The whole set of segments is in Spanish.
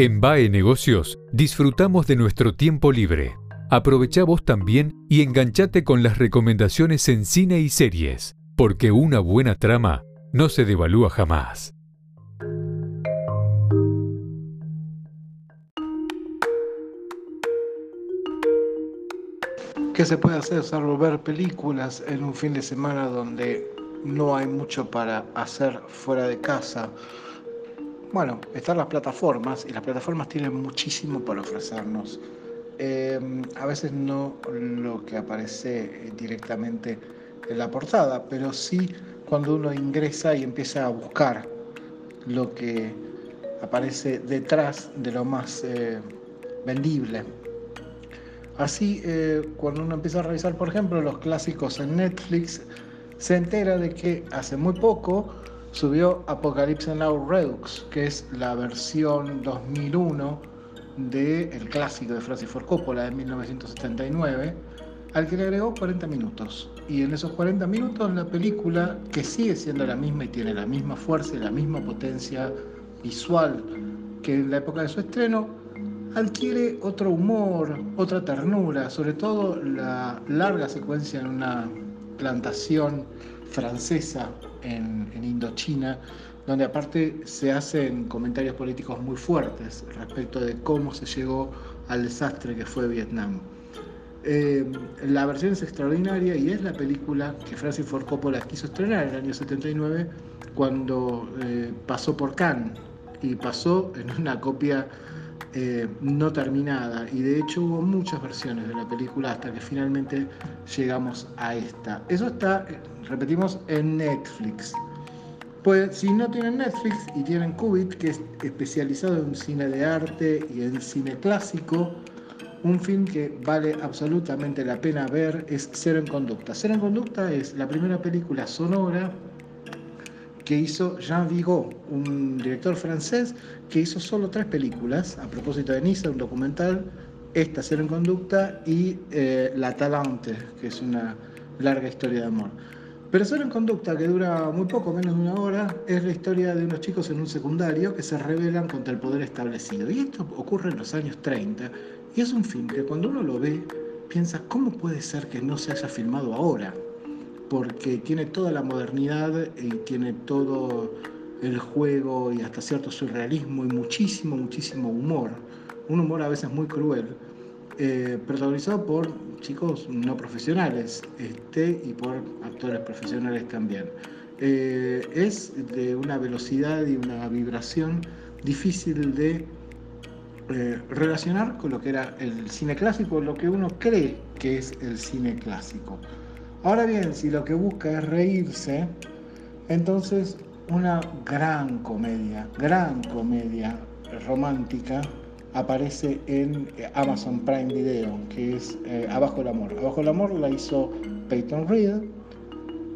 En BAE Negocios disfrutamos de nuestro tiempo libre. Aprovecha vos también y enganchate con las recomendaciones en cine y series, porque una buena trama no se devalúa jamás. ¿Qué se puede hacer salvo ver películas en un fin de semana donde no hay mucho para hacer fuera de casa? Bueno, están las plataformas y las plataformas tienen muchísimo para ofrecernos. Eh, a veces no lo que aparece directamente en la portada, pero sí cuando uno ingresa y empieza a buscar lo que aparece detrás de lo más eh, vendible. Así, eh, cuando uno empieza a revisar, por ejemplo, los clásicos en Netflix, se entera de que hace muy poco subió Apocalypse Now Redux, que es la versión 2001 del clásico de Francis Ford Coppola de 1979, al que le agregó 40 minutos. Y en esos 40 minutos la película, que sigue siendo la misma y tiene la misma fuerza y la misma potencia visual que en la época de su estreno, adquiere otro humor, otra ternura, sobre todo la larga secuencia en una plantación francesa en, Indochina, donde aparte se hacen comentarios políticos muy fuertes respecto de cómo se llegó al desastre que fue Vietnam. Eh, la versión es extraordinaria y es la película que Francis Ford Coppola quiso estrenar en el año 79 cuando eh, pasó por Cannes y pasó en una copia eh, no terminada y de hecho hubo muchas versiones de la película hasta que finalmente llegamos a esta. Eso está, repetimos, en Netflix. Pues si no tienen Netflix y tienen Qubit, que es especializado en cine de arte y en cine clásico, un film que vale absolutamente la pena ver es Cero en Conducta. Cero en Conducta es la primera película sonora que hizo Jean Vigo, un director francés que hizo solo tres películas, a propósito de Niza, un documental, esta Cero en Conducta y eh, La Talante, que es una larga historia de amor. Pero Cero en Conducta, que dura muy poco, menos de una hora, es la historia de unos chicos en un secundario que se rebelan contra el poder establecido. Y esto ocurre en los años 30 y es un film que cuando uno lo ve piensa, ¿cómo puede ser que no se haya filmado ahora? Porque tiene toda la modernidad y tiene todo el juego y hasta cierto surrealismo y muchísimo, muchísimo humor. Un humor a veces muy cruel, eh, protagonizado por chicos no profesionales este, y por actores profesionales también. Eh, es de una velocidad y una vibración difícil de eh, relacionar con lo que era el cine clásico, lo que uno cree que es el cine clásico. Ahora bien, si lo que busca es reírse, entonces una gran comedia, gran comedia romántica aparece en eh, Amazon Prime Video, que es eh, Abajo el Amor. Abajo el Amor la hizo Peyton Reed.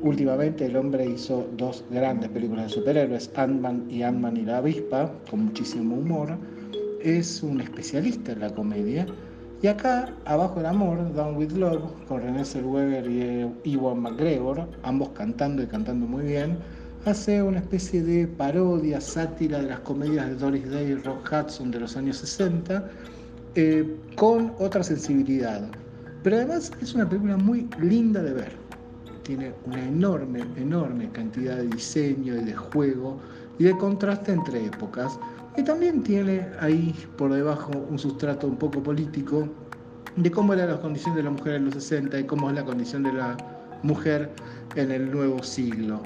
Últimamente el hombre hizo dos grandes películas de superhéroes, Ant-Man y Ant-Man y la avispa, con muchísimo humor. Es un especialista en la comedia y acá, abajo el amor, Down with Love, con René Zellweger y Ewan McGregor, ambos cantando y cantando muy bien, hace una especie de parodia, sátira de las comedias de Doris Day y Rock Hudson de los años 60, eh, con otra sensibilidad. Pero además es una película muy linda de ver. Tiene una enorme, enorme cantidad de diseño y de juego y de contraste entre épocas. Y también tiene ahí por debajo un sustrato un poco político de cómo eran las condiciones de la mujer en los 60 y cómo es la condición de la mujer en el nuevo siglo.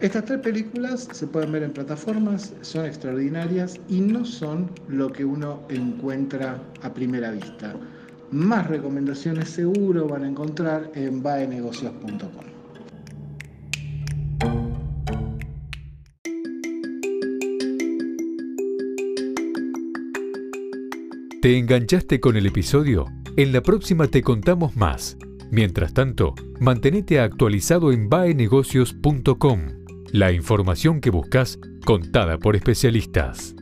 Estas tres películas se pueden ver en plataformas, son extraordinarias y no son lo que uno encuentra a primera vista. Más recomendaciones seguro van a encontrar en baenegocios.com. ¿Te enganchaste con el episodio? En la próxima te contamos más. Mientras tanto, mantenete actualizado en baenegocios.com, la información que buscas contada por especialistas.